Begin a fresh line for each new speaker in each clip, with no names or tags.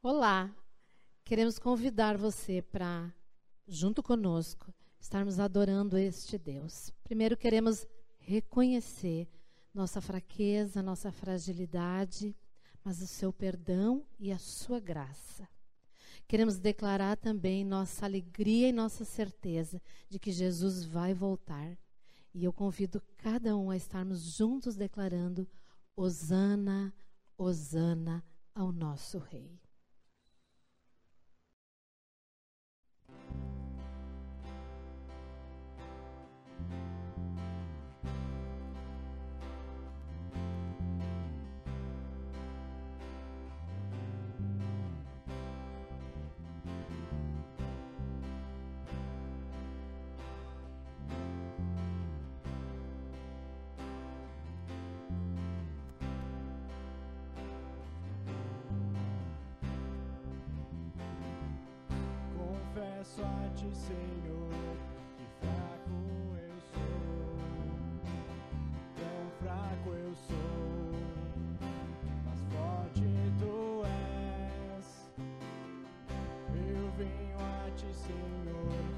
Olá! Queremos convidar você para, junto conosco, estarmos adorando este Deus. Primeiro, queremos reconhecer nossa fraqueza, nossa fragilidade, mas o seu perdão e a sua graça. Queremos declarar também nossa alegria e nossa certeza de que Jesus vai voltar. E eu convido cada um a estarmos juntos declarando: Hosana, Hosana ao nosso Rei.
she
seemed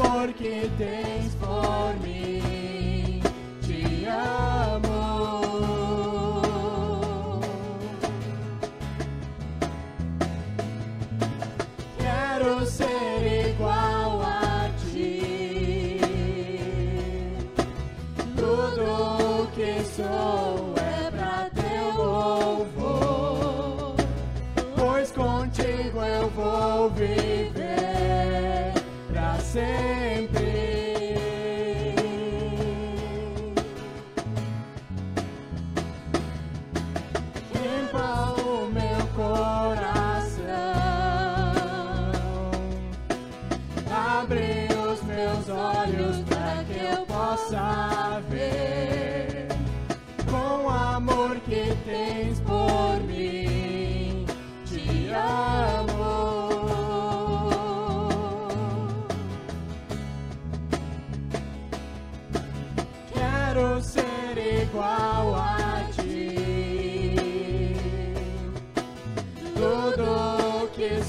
amor
que
tens por mim.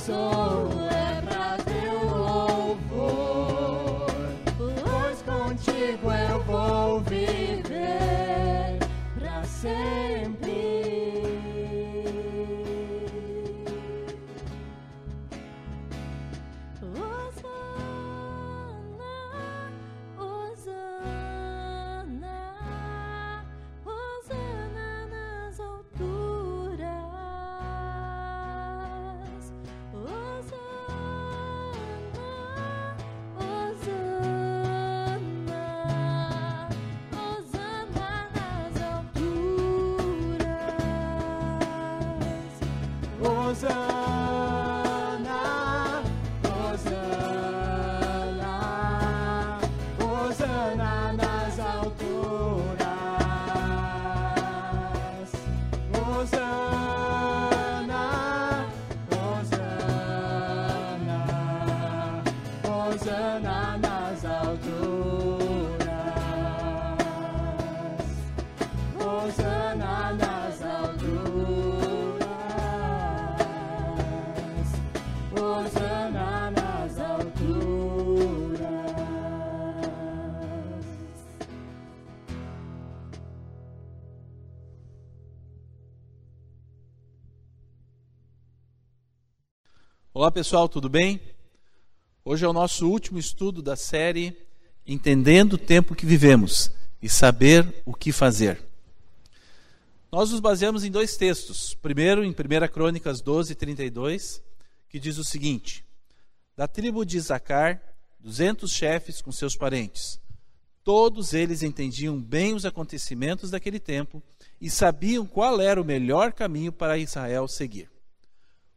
Tudo
Olá pessoal, tudo bem? Hoje é o nosso último estudo da série Entendendo o Tempo que Vivemos e Saber o que Fazer. Nós nos baseamos em dois textos. Primeiro, em 1 Crônicas 12, 32, que diz o seguinte: Da tribo de Isacar, duzentos chefes com seus parentes. Todos eles entendiam bem os acontecimentos daquele tempo e sabiam qual era o melhor caminho para Israel seguir.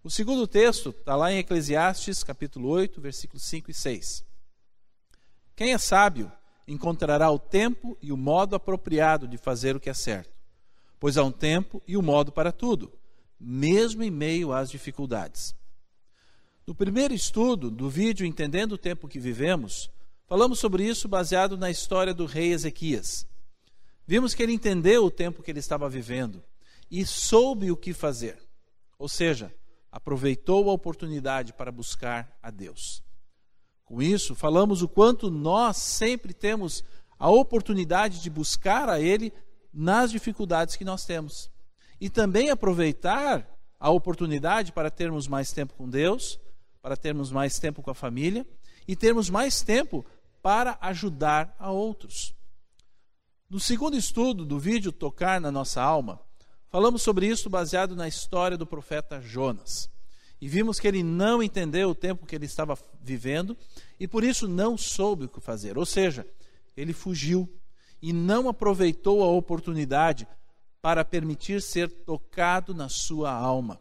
O segundo texto está lá em Eclesiastes, capítulo 8, versículos 5 e 6. Quem é sábio encontrará o tempo e o modo apropriado de fazer o que é certo, pois há um tempo e um modo para tudo, mesmo em meio às dificuldades. No primeiro estudo do vídeo Entendendo o Tempo que Vivemos, falamos sobre isso baseado na história do rei Ezequias. Vimos que ele entendeu o tempo que ele estava vivendo e soube o que fazer, ou seja, aproveitou a oportunidade para buscar a Deus. Com isso, falamos o quanto nós sempre temos a oportunidade de buscar a Ele nas dificuldades que nós temos. E também aproveitar a oportunidade para termos mais tempo com Deus, para termos mais tempo com a família e termos mais tempo para ajudar a outros. No segundo estudo do vídeo Tocar na Nossa Alma, falamos sobre isso baseado na história do profeta Jonas. E vimos que ele não entendeu o tempo que ele estava vivendo e por isso não soube o que fazer. Ou seja, ele fugiu e não aproveitou a oportunidade para permitir ser tocado na sua alma,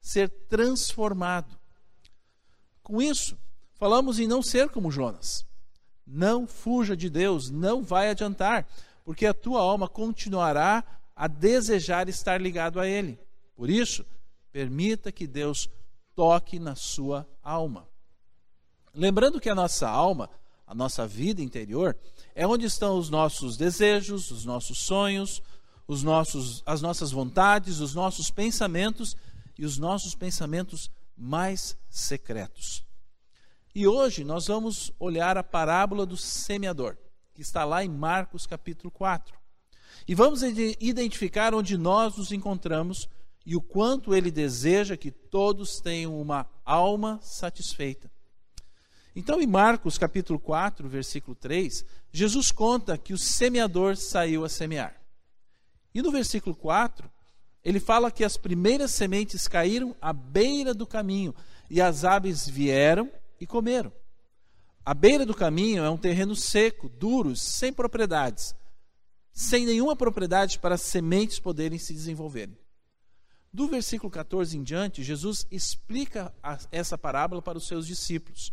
ser transformado. Com isso, falamos em não ser como Jonas. Não fuja de Deus, não vai adiantar, porque a tua alma continuará a desejar estar ligado a Ele. Por isso, permita que Deus toque na sua alma. Lembrando que a nossa alma, a nossa vida interior, é onde estão os nossos desejos, os nossos sonhos, os nossos, as nossas vontades, os nossos pensamentos e os nossos pensamentos mais secretos. E hoje nós vamos olhar a parábola do semeador, que está lá em Marcos capítulo 4. E vamos identificar onde nós nos encontramos e o quanto ele deseja que todos tenham uma alma satisfeita. Então, em Marcos capítulo 4, versículo 3, Jesus conta que o semeador saiu a semear. E no versículo 4, ele fala que as primeiras sementes caíram à beira do caminho e as aves vieram e comeram. A beira do caminho é um terreno seco, duro, sem propriedades, sem nenhuma propriedade para as sementes poderem se desenvolverem. Do versículo 14 em diante, Jesus explica essa parábola para os seus discípulos.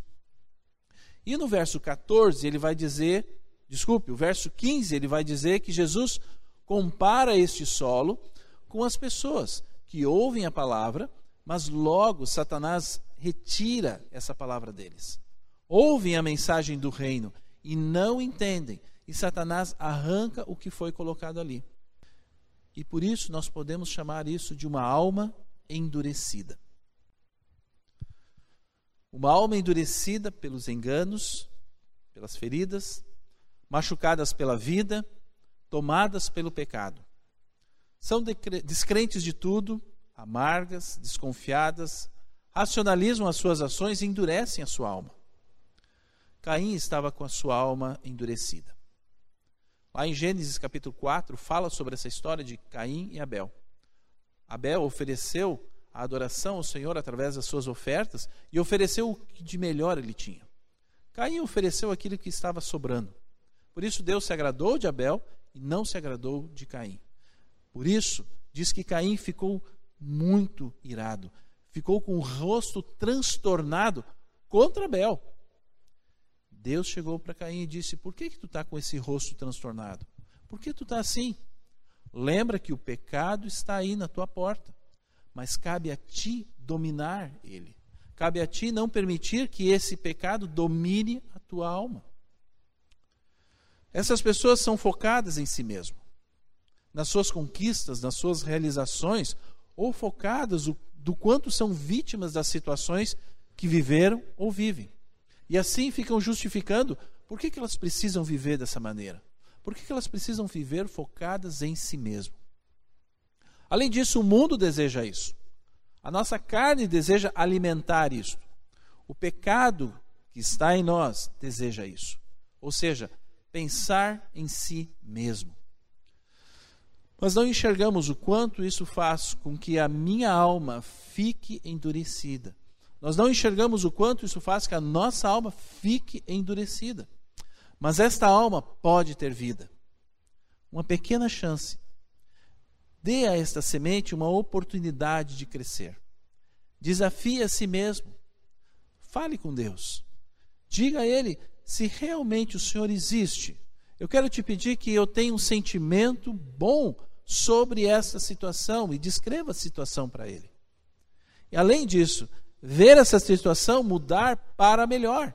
E no verso 14, ele vai dizer, desculpe, o verso 15, ele vai dizer que Jesus compara este solo com as pessoas que ouvem a palavra, mas logo Satanás retira essa palavra deles. Ouvem a mensagem do reino e não entendem, e Satanás arranca o que foi colocado ali. E por isso nós podemos chamar isso de uma alma endurecida. Uma alma endurecida pelos enganos, pelas feridas, machucadas pela vida, tomadas pelo pecado. São descrentes de tudo, amargas, desconfiadas, racionalizam as suas ações e endurecem a sua alma. Caim estava com a sua alma endurecida. Lá em Gênesis capítulo 4, fala sobre essa história de Caim e Abel. Abel ofereceu a adoração ao Senhor através das suas ofertas e ofereceu o que de melhor ele tinha. Caim ofereceu aquilo que estava sobrando. Por isso Deus se agradou de Abel e não se agradou de Caim. Por isso, diz que Caim ficou muito irado, ficou com o rosto transtornado contra Abel. Deus chegou para Caim e disse: Por que, que tu está com esse rosto transtornado? Por que tu está assim? Lembra que o pecado está aí na tua porta, mas cabe a ti dominar ele. Cabe a ti não permitir que esse pecado domine a tua alma. Essas pessoas são focadas em si mesmo, nas suas conquistas, nas suas realizações, ou focadas do quanto são vítimas das situações que viveram ou vivem. E assim ficam justificando por que, que elas precisam viver dessa maneira. Por que, que elas precisam viver focadas em si mesmo? Além disso, o mundo deseja isso. A nossa carne deseja alimentar isso. O pecado que está em nós deseja isso. Ou seja, pensar em si mesmo. Mas não enxergamos o quanto isso faz com que a minha alma fique endurecida. Nós não enxergamos o quanto isso faz que a nossa alma fique endurecida. Mas esta alma pode ter vida. Uma pequena chance. Dê a esta semente uma oportunidade de crescer. Desafie a si mesmo. Fale com Deus. Diga a Ele se realmente o Senhor existe. Eu quero te pedir que eu tenha um sentimento bom sobre essa situação e descreva a situação para Ele. E além disso, ver essa situação mudar para melhor,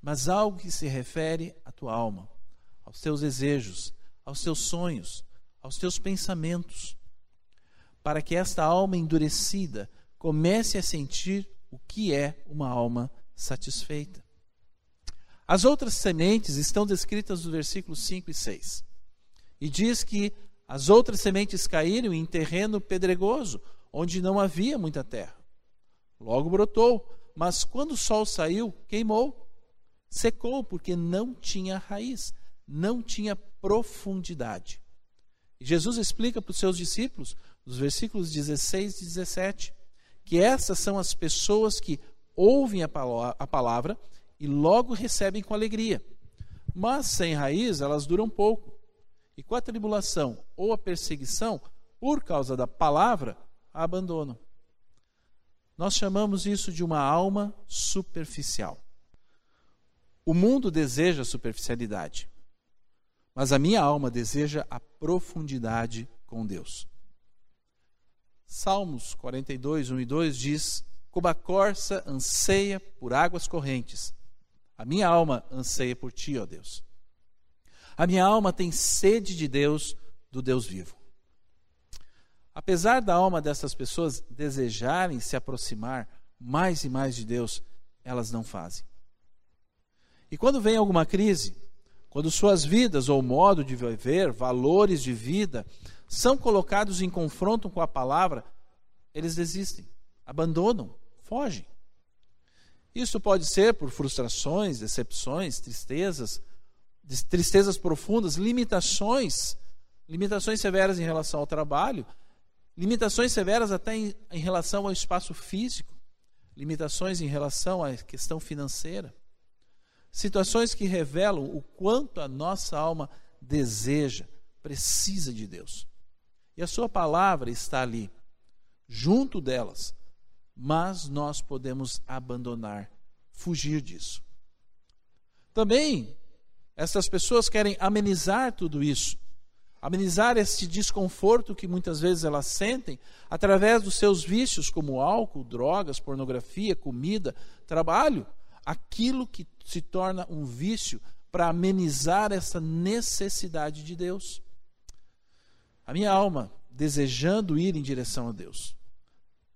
mas algo que se refere à tua alma, aos teus desejos, aos teus sonhos, aos teus pensamentos, para que esta alma endurecida comece a sentir o que é uma alma satisfeita. As outras sementes estão descritas nos versículos 5 e 6. E diz que as outras sementes caíram em terreno pedregoso, onde não havia muita terra. Logo brotou, mas quando o sol saiu, queimou. Secou porque não tinha raiz, não tinha profundidade. E Jesus explica para os seus discípulos, nos versículos 16 e 17, que essas são as pessoas que ouvem a palavra e logo recebem com alegria. Mas sem raiz, elas duram pouco. E com a tribulação ou a perseguição, por causa da palavra, a abandonam. Nós chamamos isso de uma alma superficial. O mundo deseja superficialidade, mas a minha alma deseja a profundidade com Deus. Salmos 42, 1 e 2 diz: Como a corça anseia por águas correntes, a minha alma anseia por ti, ó Deus. A minha alma tem sede de Deus, do Deus vivo. Apesar da alma dessas pessoas desejarem se aproximar mais e mais de Deus, elas não fazem. E quando vem alguma crise, quando suas vidas ou modo de viver, valores de vida, são colocados em confronto com a palavra, eles desistem, abandonam, fogem. Isso pode ser por frustrações, decepções, tristezas, tristezas profundas, limitações, limitações severas em relação ao trabalho, limitações severas até em, em relação ao espaço físico, limitações em relação à questão financeira. Situações que revelam o quanto a nossa alma deseja, precisa de Deus. E a Sua palavra está ali, junto delas, mas nós podemos abandonar, fugir disso. Também, essas pessoas querem amenizar tudo isso, amenizar esse desconforto que muitas vezes elas sentem através dos seus vícios, como álcool, drogas, pornografia, comida, trabalho, aquilo que se torna um vício para amenizar essa necessidade de Deus. A minha alma desejando ir em direção a Deus,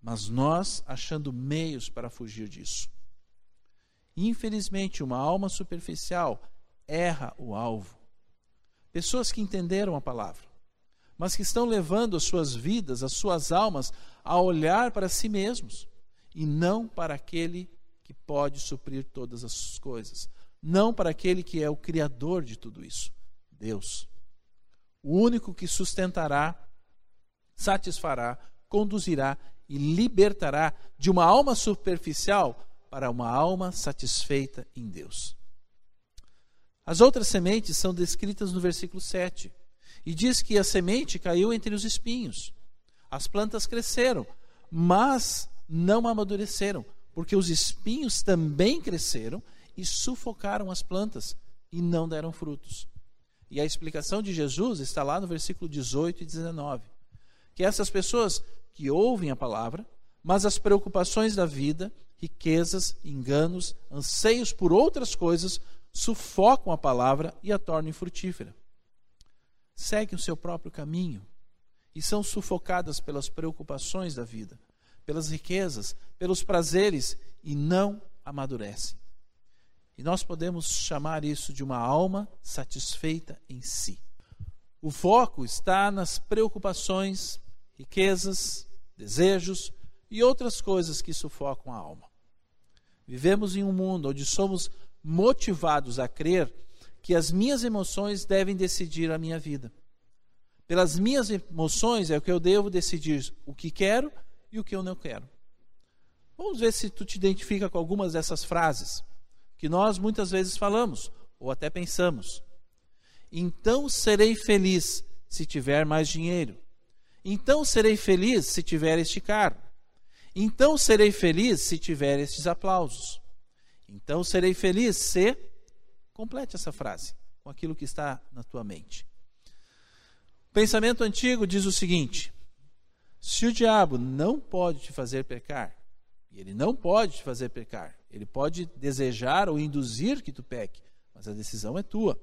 mas nós achando meios para fugir disso. Infelizmente, uma alma superficial erra o alvo. Pessoas que entenderam a palavra, mas que estão levando as suas vidas, as suas almas, a olhar para si mesmos e não para aquele que pode suprir todas as coisas, não para aquele que é o Criador de tudo isso, Deus. O único que sustentará, satisfará, conduzirá e libertará de uma alma superficial para uma alma satisfeita em Deus. As outras sementes são descritas no versículo 7. E diz que a semente caiu entre os espinhos. As plantas cresceram, mas não amadureceram, porque os espinhos também cresceram e sufocaram as plantas e não deram frutos. E a explicação de Jesus está lá no versículo 18 e 19. Que essas pessoas que ouvem a palavra, mas as preocupações da vida, riquezas, enganos, anseios por outras coisas sufocam a palavra e a tornam infrutífera. Seguem o seu próprio caminho e são sufocadas pelas preocupações da vida, pelas riquezas, pelos prazeres e não amadurecem. E nós podemos chamar isso de uma alma satisfeita em si. O foco está nas preocupações, riquezas, desejos e outras coisas que sufocam a alma. Vivemos em um mundo onde somos motivados a crer que as minhas emoções devem decidir a minha vida. Pelas minhas emoções é o que eu devo decidir o que quero e o que eu não quero. Vamos ver se tu te identifica com algumas dessas frases que nós muitas vezes falamos ou até pensamos. Então serei feliz se tiver mais dinheiro. Então serei feliz se tiver este carro. Então serei feliz se tiver estes aplausos. Então serei feliz se. Complete essa frase com aquilo que está na tua mente. O pensamento antigo diz o seguinte: se o diabo não pode te fazer pecar, e ele não pode te fazer pecar, ele pode desejar ou induzir que tu peque, mas a decisão é tua.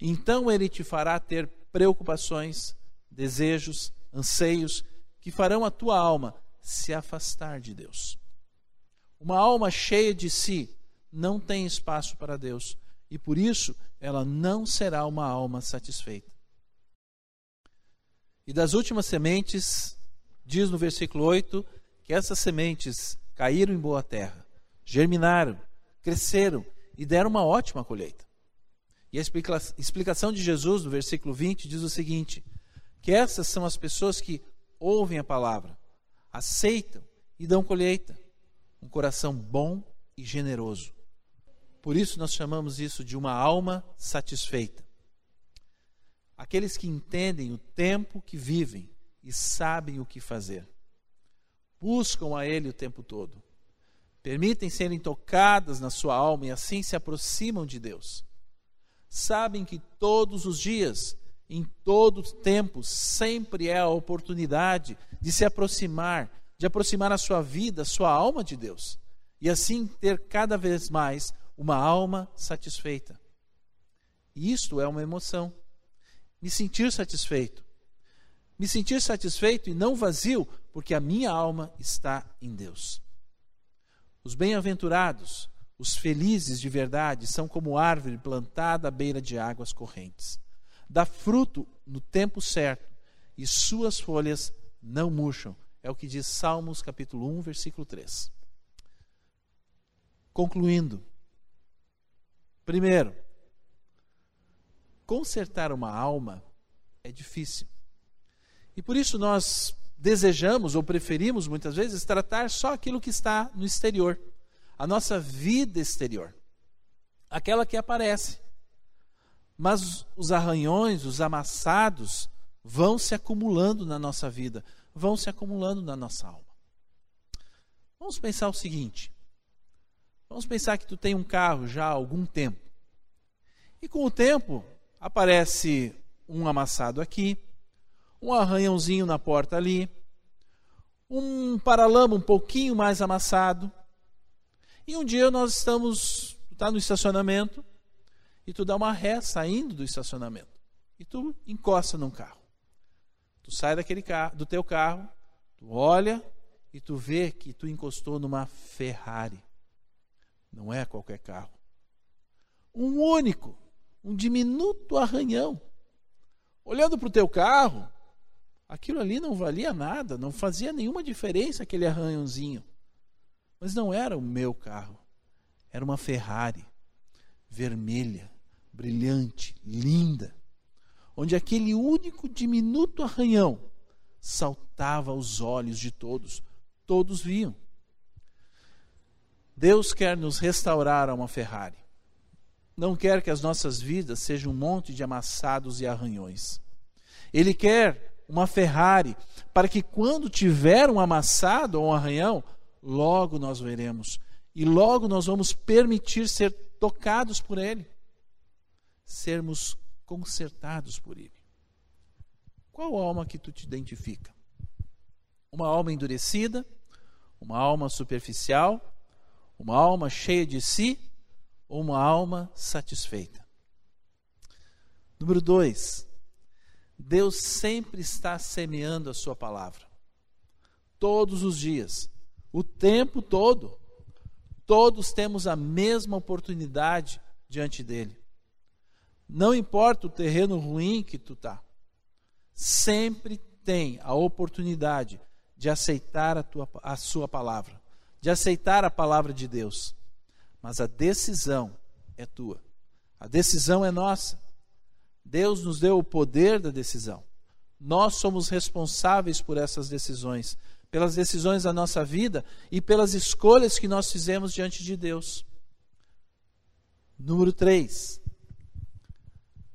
Então ele te fará ter preocupações, desejos, anseios que farão a tua alma se afastar de Deus. Uma alma cheia de si não tem espaço para Deus e por isso ela não será uma alma satisfeita. E das últimas sementes, diz no versículo 8 que essas sementes caíram em boa terra germinaram, cresceram e deram uma ótima colheita. E a explicação de Jesus no versículo 20 diz o seguinte: que essas são as pessoas que ouvem a palavra, aceitam e dão colheita. Um coração bom e generoso. Por isso nós chamamos isso de uma alma satisfeita. Aqueles que entendem o tempo que vivem e sabem o que fazer. Buscam a Ele o tempo todo permitem serem tocadas na sua alma e assim se aproximam de Deus. Sabem que todos os dias, em todo tempo, sempre é a oportunidade de se aproximar, de aproximar a sua vida, sua alma de Deus, e assim ter cada vez mais uma alma satisfeita. E isto é uma emoção. Me sentir satisfeito. Me sentir satisfeito e não vazio, porque a minha alma está em Deus. Os bem-aventurados, os felizes de verdade, são como árvore plantada à beira de águas correntes. Dá fruto no tempo certo e suas folhas não murcham. É o que diz Salmos capítulo 1, versículo 3. Concluindo. Primeiro, consertar uma alma é difícil. E por isso nós desejamos ou preferimos muitas vezes tratar só aquilo que está no exterior, a nossa vida exterior, aquela que aparece. Mas os arranhões, os amassados, vão se acumulando na nossa vida, vão se acumulando na nossa alma. Vamos pensar o seguinte: vamos pensar que tu tem um carro já há algum tempo, e com o tempo aparece um amassado aqui, um arranhãozinho na porta ali, um paralama um pouquinho mais amassado. E um dia nós estamos, está no estacionamento e tu dá uma ré saindo do estacionamento e tu encosta num carro. Tu sai daquele carro, do teu carro, tu olha e tu vê que tu encostou numa Ferrari. Não é qualquer carro. Um único, um diminuto arranhão. Olhando para o teu carro, Aquilo ali não valia nada, não fazia nenhuma diferença aquele arranhãozinho. Mas não era o meu carro. Era uma Ferrari, vermelha, brilhante, linda, onde aquele único diminuto arranhão saltava aos olhos de todos. Todos viam. Deus quer nos restaurar a uma Ferrari. Não quer que as nossas vidas sejam um monte de amassados e arranhões. Ele quer uma Ferrari, para que quando tiver um amassado ou um arranhão, logo nós veremos. E logo nós vamos permitir ser tocados por Ele, sermos consertados por Ele. Qual alma que tu te identifica? Uma alma endurecida? Uma alma superficial? Uma alma cheia de si? Ou uma alma satisfeita? Número dois, Deus sempre está semeando a Sua palavra. Todos os dias, o tempo todo. Todos temos a mesma oportunidade diante dele. Não importa o terreno ruim que tu está, sempre tem a oportunidade de aceitar a, tua, a sua palavra, de aceitar a palavra de Deus. Mas a decisão é tua, a decisão é nossa. Deus nos deu o poder da decisão. Nós somos responsáveis por essas decisões, pelas decisões da nossa vida e pelas escolhas que nós fizemos diante de Deus. Número 3.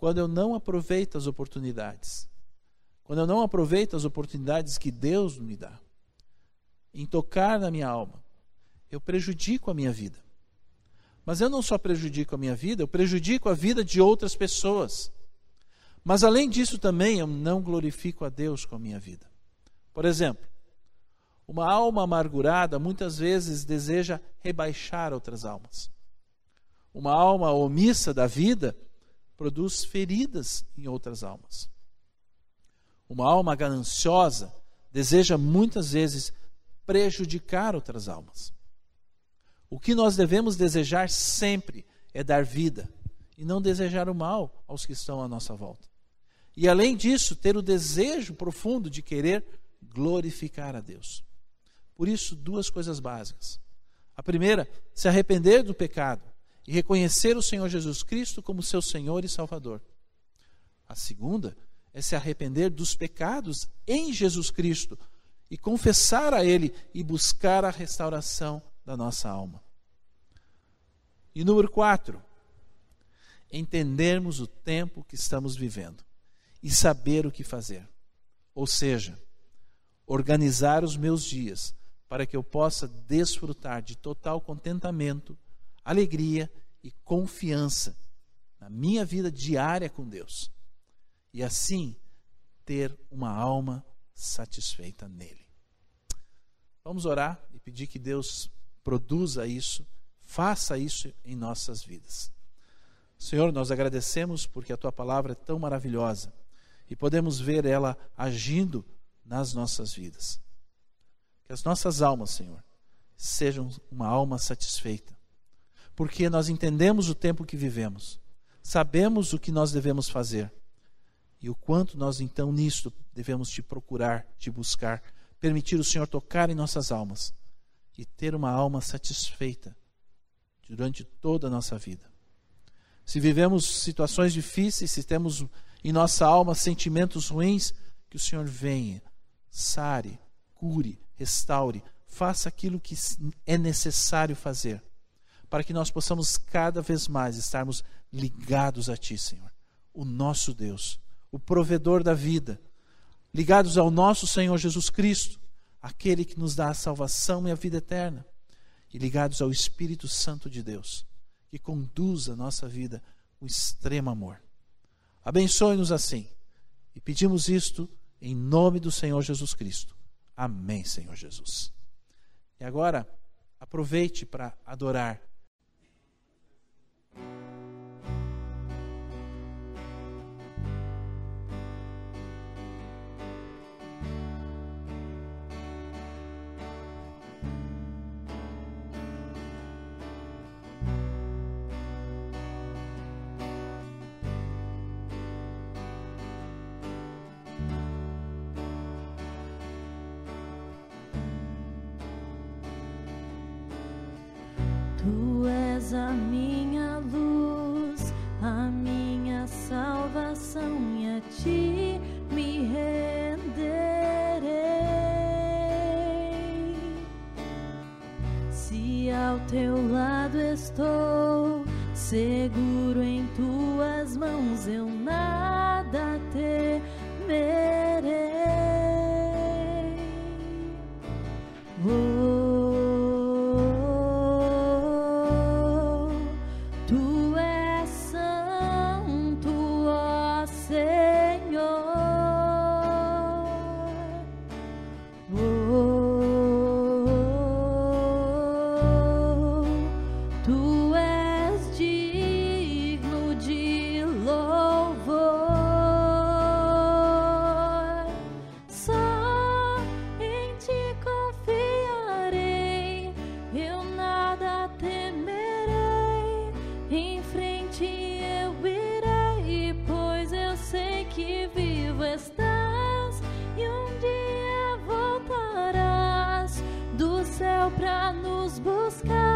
Quando eu não aproveito as oportunidades, quando eu não aproveito as oportunidades que Deus me dá, em tocar na minha alma, eu prejudico a minha vida. Mas eu não só prejudico a minha vida, eu prejudico a vida de outras pessoas. Mas além disso também eu não glorifico a Deus com a minha vida. Por exemplo, uma alma amargurada muitas vezes deseja rebaixar outras almas. Uma alma omissa da vida produz feridas em outras almas. Uma alma gananciosa deseja muitas vezes prejudicar outras almas. O que nós devemos desejar sempre é dar vida e não desejar o mal aos que estão à nossa volta. E além disso, ter o desejo profundo de querer glorificar a Deus. Por isso, duas coisas básicas. A primeira, se arrepender do pecado e reconhecer o Senhor Jesus Cristo como seu Senhor e Salvador. A segunda é se arrepender dos pecados em Jesus Cristo e confessar a Ele e buscar a restauração da nossa alma. E número quatro, entendermos o tempo que estamos vivendo e saber o que fazer. Ou seja, organizar os meus dias para que eu possa desfrutar de total contentamento, alegria e confiança na minha vida diária com Deus. E assim ter uma alma satisfeita nele. Vamos orar e pedir que Deus produza isso, faça isso em nossas vidas. Senhor, nós agradecemos porque a tua palavra é tão maravilhosa e podemos ver ela agindo nas nossas vidas. Que as nossas almas, Senhor, sejam uma alma satisfeita, porque nós entendemos o tempo que vivemos, sabemos o que nós devemos fazer e o quanto nós então nisto devemos te procurar, te buscar, permitir o Senhor tocar em nossas almas e ter uma alma satisfeita durante toda a nossa vida. Se vivemos situações difíceis, se temos em nossa alma sentimentos ruins, que o Senhor venha, sare, cure, restaure, faça aquilo que é necessário fazer, para que nós possamos cada vez mais estarmos ligados a Ti, Senhor, o nosso Deus, o provedor da vida, ligados ao nosso Senhor Jesus Cristo, aquele que nos dá a salvação e a vida eterna, e ligados ao Espírito Santo de Deus, que conduz a nossa vida com extremo amor. Abençoe-nos assim. E pedimos isto em nome do Senhor Jesus Cristo. Amém, Senhor Jesus. E agora, aproveite para adorar
Tu és a minha luz, a minha salvação, e a ti me renderei. Se ao teu lado estou, seguro nos buscar,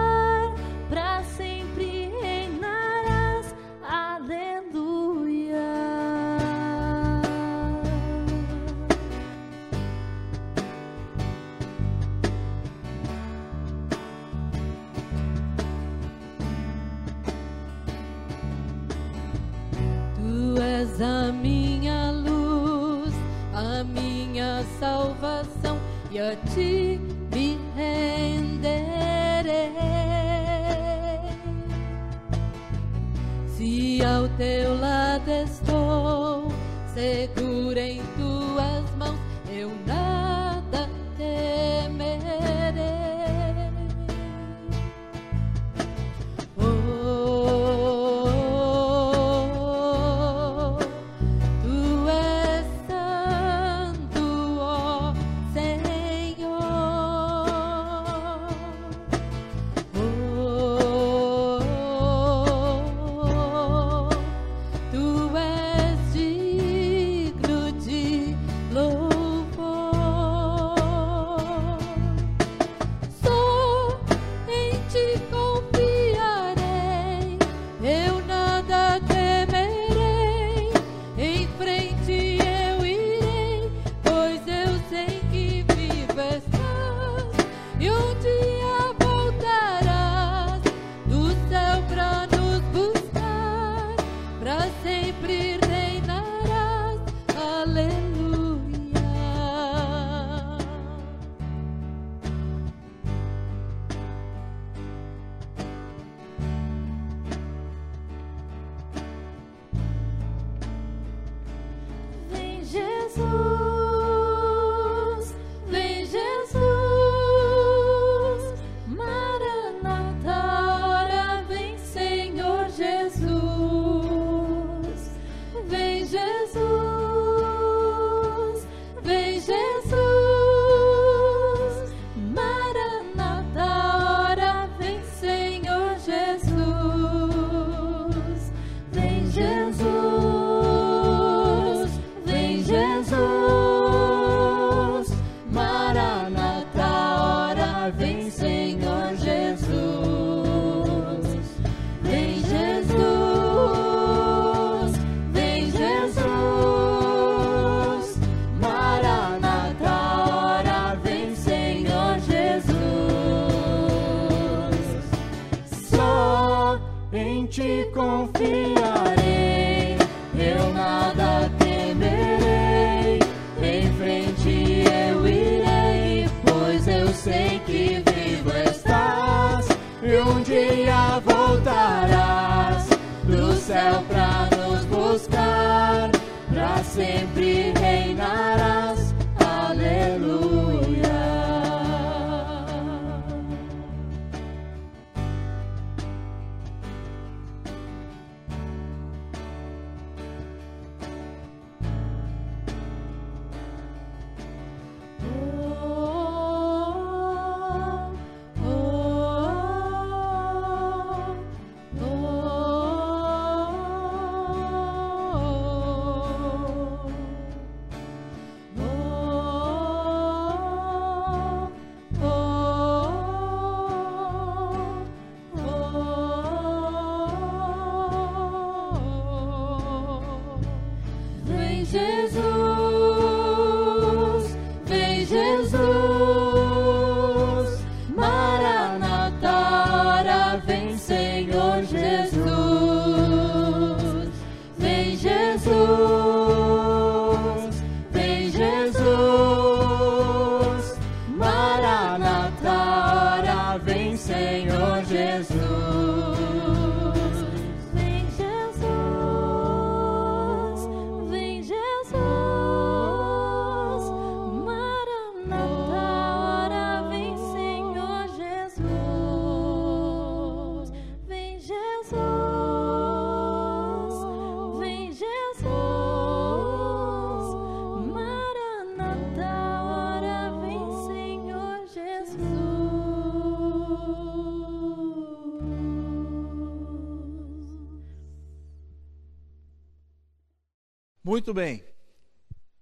Muito bem.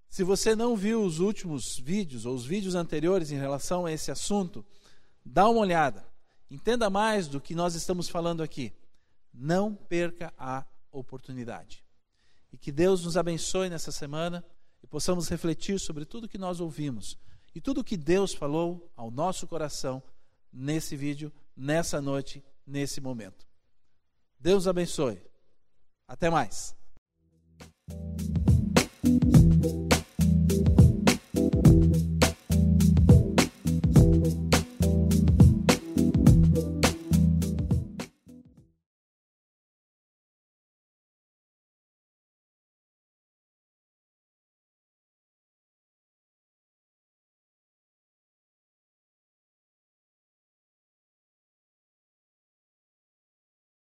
Se você não viu os últimos vídeos ou os vídeos anteriores em relação a esse assunto, Dá uma olhada. Entenda mais do que nós estamos falando aqui. Não perca a oportunidade. E que Deus nos abençoe nessa semana e possamos refletir sobre tudo que nós ouvimos e tudo que Deus falou ao nosso coração nesse vídeo, nessa noite, nesse momento. Deus abençoe. Até mais.